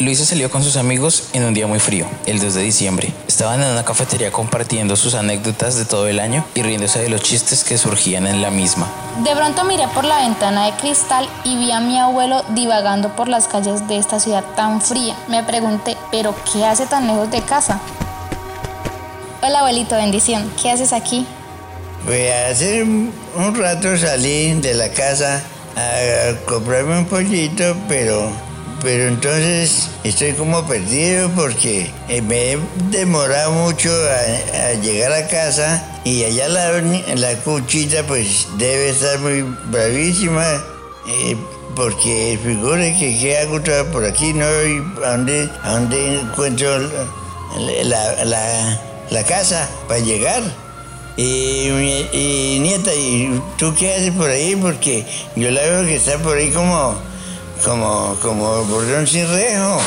Luisa salió con sus amigos en un día muy frío, el 2 de diciembre. Estaban en una cafetería compartiendo sus anécdotas de todo el año y riéndose de los chistes que surgían en la misma. De pronto miré por la ventana de cristal y vi a mi abuelo divagando por las calles de esta ciudad tan fría. Me pregunté, ¿pero qué hace tan lejos de casa? Hola abuelito, bendición. ¿Qué haces aquí? Pues hace un rato salí de la casa a comprarme un pollito, pero, pero entonces estoy como perdido porque eh, me he demorado mucho a, llegar a casa y allá la, la cuchita pues debe estar muy bravísima eh, porque figure que qué hago por aquí, ¿no? A dónde, dónde encuentro la, la, la, casa para llegar. Y, y nieta, ¿y tú qué haces por ahí? Porque yo la veo que está por ahí como, como, como bordón sin rejo.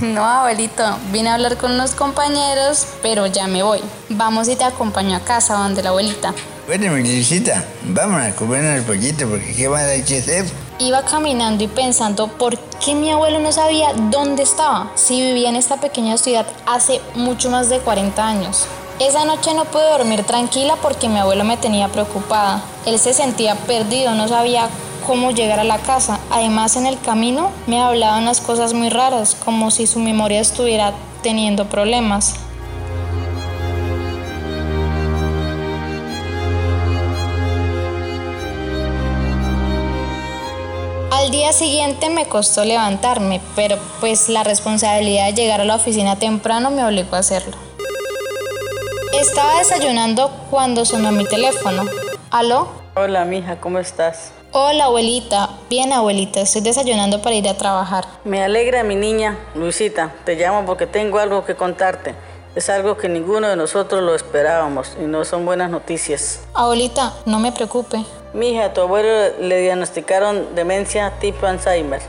No, abuelito, vine a hablar con unos compañeros, pero ya me voy. Vamos y te acompaño a casa donde la abuelita. Bueno, mi Luisita, vamos a comernos el pollito porque qué más hay que hacer. Iba caminando y pensando por qué mi abuelo no sabía dónde estaba si vivía en esta pequeña ciudad hace mucho más de 40 años. Esa noche no pude dormir tranquila porque mi abuelo me tenía preocupada. Él se sentía perdido, no sabía cómo llegar a la casa. Además, en el camino me hablaba unas cosas muy raras, como si su memoria estuviera teniendo problemas. Al día siguiente me costó levantarme, pero pues la responsabilidad de llegar a la oficina temprano me obligó a hacerlo. Estaba desayunando cuando sonó mi teléfono. ¿Aló? Hola, mija, ¿cómo estás? Hola, abuelita. Bien, abuelita, estoy desayunando para ir a trabajar. Me alegra, mi niña. Luisita, te llamo porque tengo algo que contarte. Es algo que ninguno de nosotros lo esperábamos y no son buenas noticias. Abuelita, no me preocupe. Mija, a tu abuelo le diagnosticaron demencia tipo Alzheimer.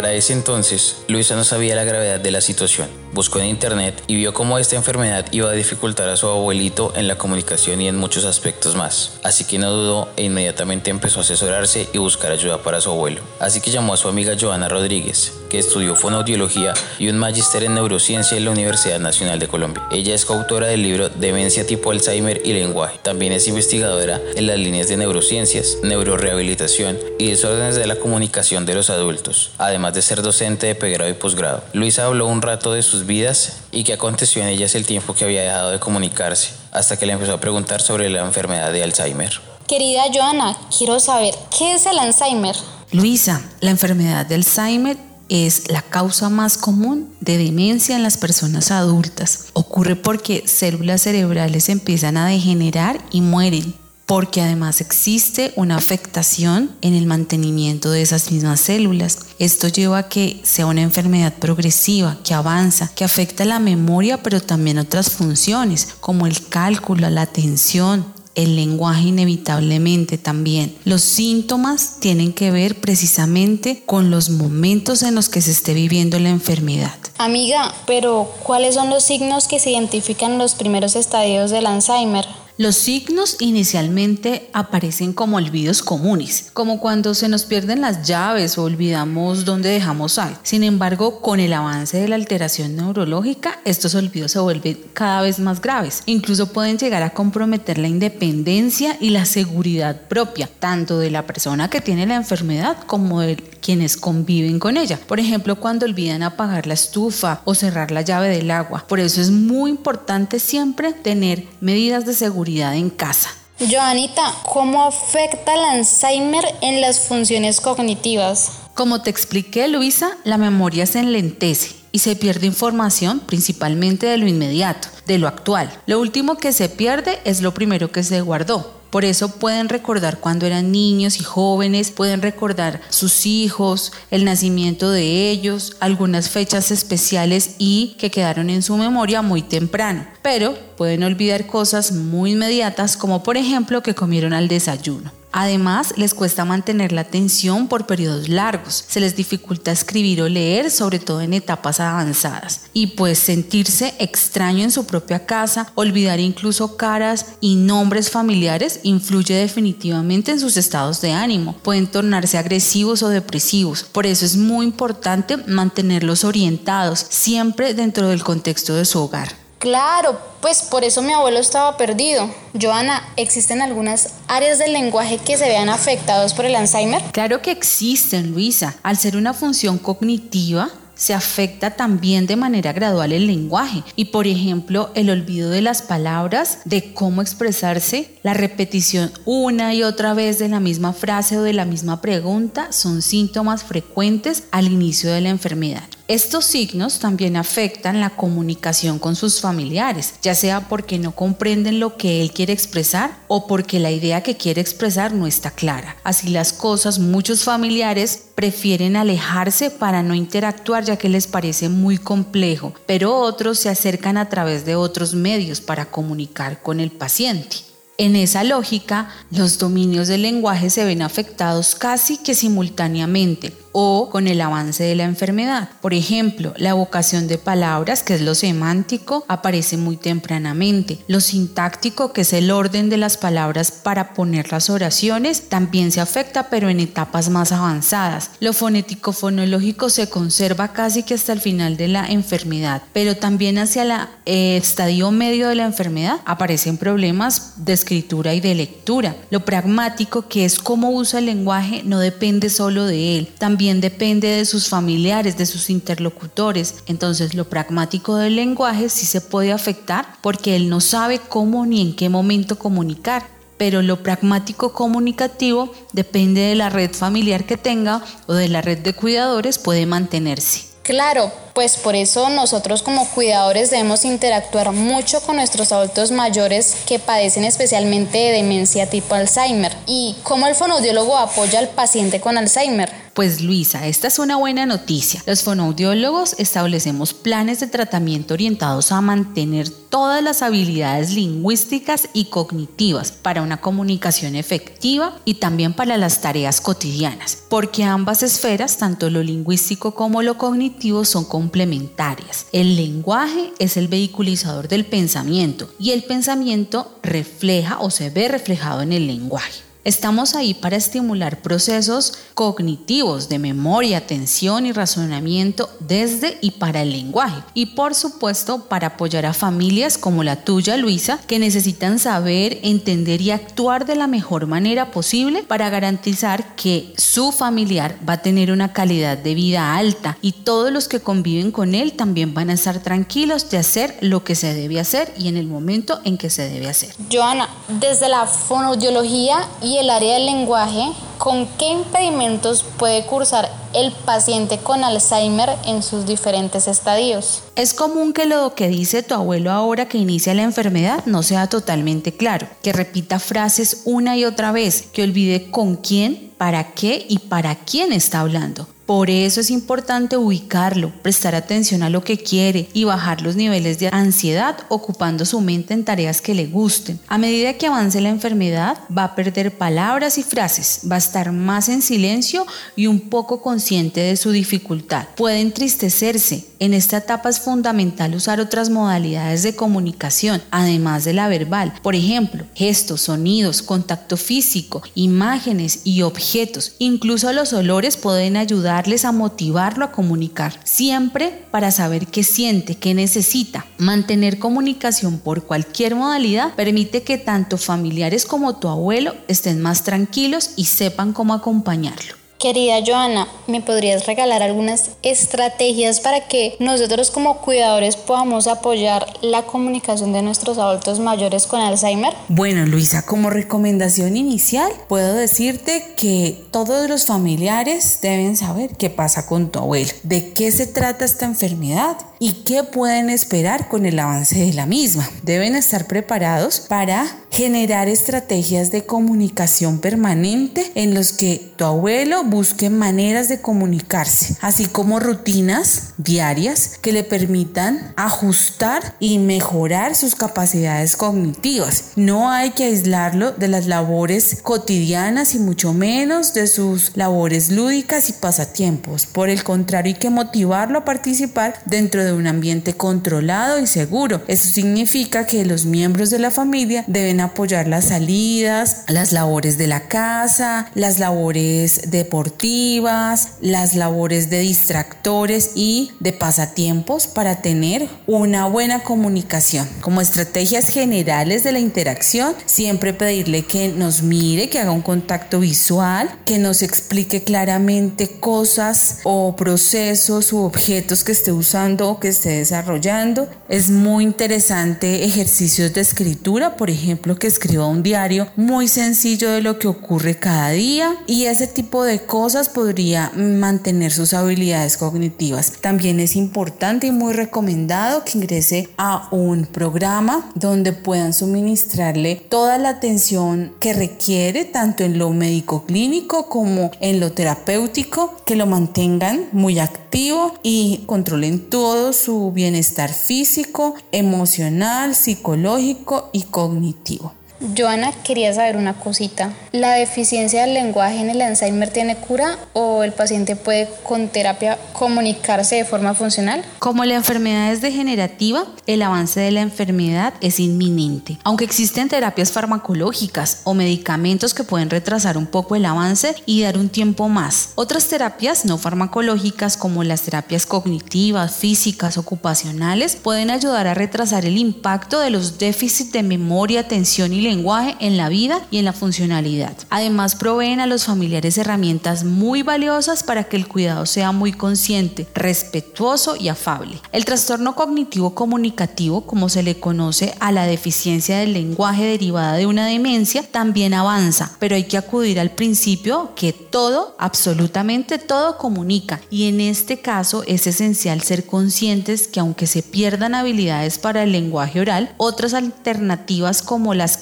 Para ese entonces, Luisa no sabía la gravedad de la situación. Buscó en internet y vio cómo esta enfermedad iba a dificultar a su abuelito en la comunicación y en muchos aspectos más. Así que no dudó e inmediatamente empezó a asesorarse y buscar ayuda para su abuelo. Así que llamó a su amiga Joana Rodríguez, que estudió fonoaudiología y un magíster en neurociencia en la Universidad Nacional de Colombia. Ella es coautora del libro Demencia tipo Alzheimer y lenguaje. También es investigadora en las líneas de neurociencias, neurorehabilitación y desórdenes de la comunicación de los adultos, además de ser docente de pregrado y posgrado. Luisa habló un rato de sus vidas y qué aconteció en ellas el tiempo que había dejado de comunicarse, hasta que le empezó a preguntar sobre la enfermedad de Alzheimer. Querida Joana, quiero saber, ¿qué es el Alzheimer? Luisa, la enfermedad de Alzheimer es la causa más común de demencia en las personas adultas. Ocurre porque células cerebrales empiezan a degenerar y mueren, porque además existe una afectación en el mantenimiento de esas mismas células. Esto lleva a que sea una enfermedad progresiva, que avanza, que afecta la memoria, pero también otras funciones, como el cálculo, la atención, el lenguaje inevitablemente también. Los síntomas tienen que ver precisamente con los momentos en los que se esté viviendo la enfermedad. Amiga, pero ¿cuáles son los signos que se identifican en los primeros estadios del Alzheimer? Los signos inicialmente aparecen como olvidos comunes, como cuando se nos pierden las llaves o olvidamos dónde dejamos algo. Sin embargo, con el avance de la alteración neurológica, estos olvidos se vuelven cada vez más graves. Incluso pueden llegar a comprometer la independencia y la seguridad propia, tanto de la persona que tiene la enfermedad como de quienes conviven con ella. Por ejemplo, cuando olvidan apagar la estufa o cerrar la llave del agua. Por eso es muy importante siempre tener medidas de seguridad en casa. Joanita, ¿cómo afecta el Alzheimer en las funciones cognitivas? Como te expliqué, Luisa, la memoria se enlentece y se pierde información principalmente de lo inmediato, de lo actual. Lo último que se pierde es lo primero que se guardó. Por eso pueden recordar cuando eran niños y jóvenes, pueden recordar sus hijos, el nacimiento de ellos, algunas fechas especiales y que quedaron en su memoria muy temprano. Pero pueden olvidar cosas muy inmediatas como por ejemplo que comieron al desayuno. Además, les cuesta mantener la atención por periodos largos, se les dificulta escribir o leer, sobre todo en etapas avanzadas, y pues sentirse extraño en su propia casa, olvidar incluso caras y nombres familiares influye definitivamente en sus estados de ánimo, pueden tornarse agresivos o depresivos, por eso es muy importante mantenerlos orientados siempre dentro del contexto de su hogar. Claro, pues por eso mi abuelo estaba perdido. Joana, ¿existen algunas áreas del lenguaje que se vean afectados por el Alzheimer? Claro que existen, Luisa. Al ser una función cognitiva, se afecta también de manera gradual el lenguaje y por ejemplo el olvido de las palabras, de cómo expresarse, la repetición una y otra vez de la misma frase o de la misma pregunta son síntomas frecuentes al inicio de la enfermedad. Estos signos también afectan la comunicación con sus familiares, ya sea porque no comprenden lo que él quiere expresar o porque la idea que quiere expresar no está clara. Así las cosas, muchos familiares prefieren alejarse para no interactuar ya que les parece muy complejo, pero otros se acercan a través de otros medios para comunicar con el paciente. En esa lógica, los dominios del lenguaje se ven afectados casi que simultáneamente o con el avance de la enfermedad. Por ejemplo, la evocación de palabras, que es lo semántico, aparece muy tempranamente. Lo sintáctico, que es el orden de las palabras para poner las oraciones, también se afecta, pero en etapas más avanzadas. Lo fonético fonológico se conserva casi que hasta el final de la enfermedad, pero también hacia el eh, estadio medio de la enfermedad aparecen problemas de escritura y de lectura. Lo pragmático, que es cómo usa el lenguaje, no depende solo de él. También depende de sus familiares, de sus interlocutores. Entonces lo pragmático del lenguaje sí se puede afectar porque él no sabe cómo ni en qué momento comunicar. Pero lo pragmático comunicativo depende de la red familiar que tenga o de la red de cuidadores puede mantenerse. Claro, pues por eso nosotros como cuidadores debemos interactuar mucho con nuestros adultos mayores que padecen especialmente de demencia tipo Alzheimer. ¿Y cómo el fonoaudiólogo apoya al paciente con Alzheimer? Pues Luisa, esta es una buena noticia. Los fonoaudiólogos establecemos planes de tratamiento orientados a mantener todas las habilidades lingüísticas y cognitivas para una comunicación efectiva y también para las tareas cotidianas, porque ambas esferas, tanto lo lingüístico como lo cognitivo, son complementarias. El lenguaje es el vehiculizador del pensamiento y el pensamiento refleja o se ve reflejado en el lenguaje. Estamos ahí para estimular procesos cognitivos de memoria, atención y razonamiento desde y para el lenguaje. Y por supuesto para apoyar a familias como la tuya, Luisa, que necesitan saber, entender y actuar de la mejor manera posible para garantizar que su familiar va a tener una calidad de vida alta y todos los que conviven con él también van a estar tranquilos de hacer lo que se debe hacer y en el momento en que se debe hacer. Joana, desde la fonoaudiología y y el área del lenguaje, ¿con qué impedimentos puede cursar el paciente con Alzheimer en sus diferentes estadios? Es común que lo que dice tu abuelo ahora que inicia la enfermedad no sea totalmente claro, que repita frases una y otra vez, que olvide con quién, para qué y para quién está hablando. Por eso es importante ubicarlo, prestar atención a lo que quiere y bajar los niveles de ansiedad ocupando su mente en tareas que le gusten. A medida que avance la enfermedad, va a perder palabras y frases, va a estar más en silencio y un poco consciente de su dificultad. Puede entristecerse. En esta etapa es fundamental usar otras modalidades de comunicación, además de la verbal. Por ejemplo, gestos, sonidos, contacto físico, imágenes y objetos. Incluso los olores pueden ayudar a motivarlo a comunicar, siempre para saber qué siente, qué necesita. Mantener comunicación por cualquier modalidad permite que tanto familiares como tu abuelo estén más tranquilos y sepan cómo acompañarlo. Querida Joana, ¿me podrías regalar algunas estrategias para que nosotros como cuidadores podamos apoyar la comunicación de nuestros adultos mayores con Alzheimer? Bueno, Luisa, como recomendación inicial, puedo decirte que todos los familiares deben saber qué pasa con tu abuelo, de qué se trata esta enfermedad y qué pueden esperar con el avance de la misma. Deben estar preparados para generar estrategias de comunicación permanente en los que tu abuelo busque maneras de comunicarse, así como rutinas diarias que le permitan ajustar y mejorar sus capacidades cognitivas. No hay que aislarlo de las labores cotidianas y mucho menos de sus labores lúdicas y pasatiempos. Por el contrario, hay que motivarlo a participar dentro de un ambiente controlado y seguro. Eso significa que los miembros de la familia deben apoyar las salidas, las labores de la casa, las labores deportivas, las labores de distractores y de pasatiempos para tener una buena comunicación. Como estrategias generales de la interacción, siempre pedirle que nos mire, que haga un contacto visual, que nos explique claramente cosas o procesos u objetos que esté usando que esté desarrollando. Es muy interesante ejercicios de escritura, por ejemplo, que escriba un diario muy sencillo de lo que ocurre cada día y ese tipo de cosas podría mantener sus habilidades cognitivas. También es importante y muy recomendado que ingrese a un programa donde puedan suministrarle toda la atención que requiere, tanto en lo médico clínico como en lo terapéutico, que lo mantengan muy activo y controlen todo su bienestar físico, emocional, psicológico y cognitivo. Joana, quería saber una cosita. ¿La deficiencia del lenguaje en el Alzheimer tiene cura o el paciente puede con terapia comunicarse de forma funcional? Como la enfermedad es degenerativa, el avance de la enfermedad es inminente. Aunque existen terapias farmacológicas o medicamentos que pueden retrasar un poco el avance y dar un tiempo más. Otras terapias no farmacológicas como las terapias cognitivas, físicas, ocupacionales pueden ayudar a retrasar el impacto de los déficits de memoria, atención y lenguaje en la vida y en la funcionalidad. Además, proveen a los familiares herramientas muy valiosas para que el cuidado sea muy consciente, respetuoso y afable. El trastorno cognitivo comunicativo, como se le conoce a la deficiencia del lenguaje derivada de una demencia, también avanza, pero hay que acudir al principio que todo, absolutamente todo comunica y en este caso es esencial ser conscientes que aunque se pierdan habilidades para el lenguaje oral, otras alternativas como las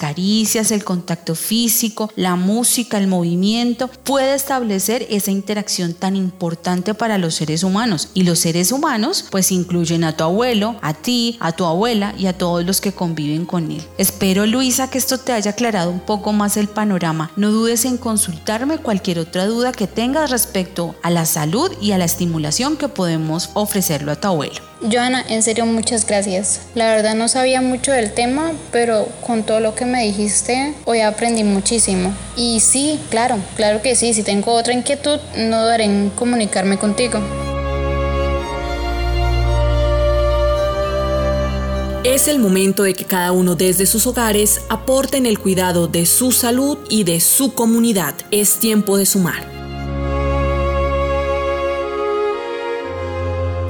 el contacto físico, la música, el movimiento, puede establecer esa interacción tan importante para los seres humanos. Y los seres humanos pues incluyen a tu abuelo, a ti, a tu abuela y a todos los que conviven con él. Espero Luisa que esto te haya aclarado un poco más el panorama. No dudes en consultarme cualquier otra duda que tengas respecto a la salud y a la estimulación que podemos ofrecerlo a tu abuelo. Joana, en serio muchas gracias. La verdad no sabía mucho del tema, pero con todo lo que me dijiste, hoy aprendí muchísimo. Y sí, claro, claro que sí, si tengo otra inquietud, no daré en comunicarme contigo. Es el momento de que cada uno desde sus hogares aporte en el cuidado de su salud y de su comunidad. Es tiempo de sumar.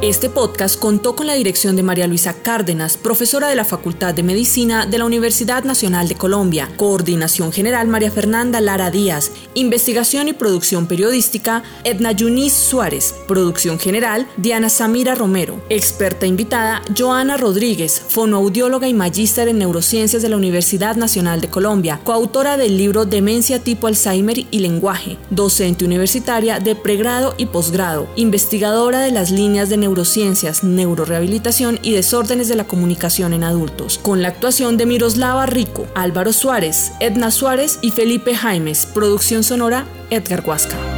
Este podcast contó con la dirección de María Luisa Cárdenas, profesora de la Facultad de Medicina de la Universidad Nacional de Colombia, coordinación general María Fernanda Lara Díaz, investigación y producción periodística Edna Yunis Suárez, producción general Diana Samira Romero, experta invitada Joana Rodríguez, fonoaudióloga y magíster en neurociencias de la Universidad Nacional de Colombia, coautora del libro Demencia tipo Alzheimer y lenguaje, docente universitaria de pregrado y posgrado, investigadora de las líneas de neurociencias, neurorehabilitación y desórdenes de la comunicación en adultos, con la actuación de Miroslava Rico, Álvaro Suárez, Edna Suárez y Felipe Jaimes, producción sonora Edgar Huasca.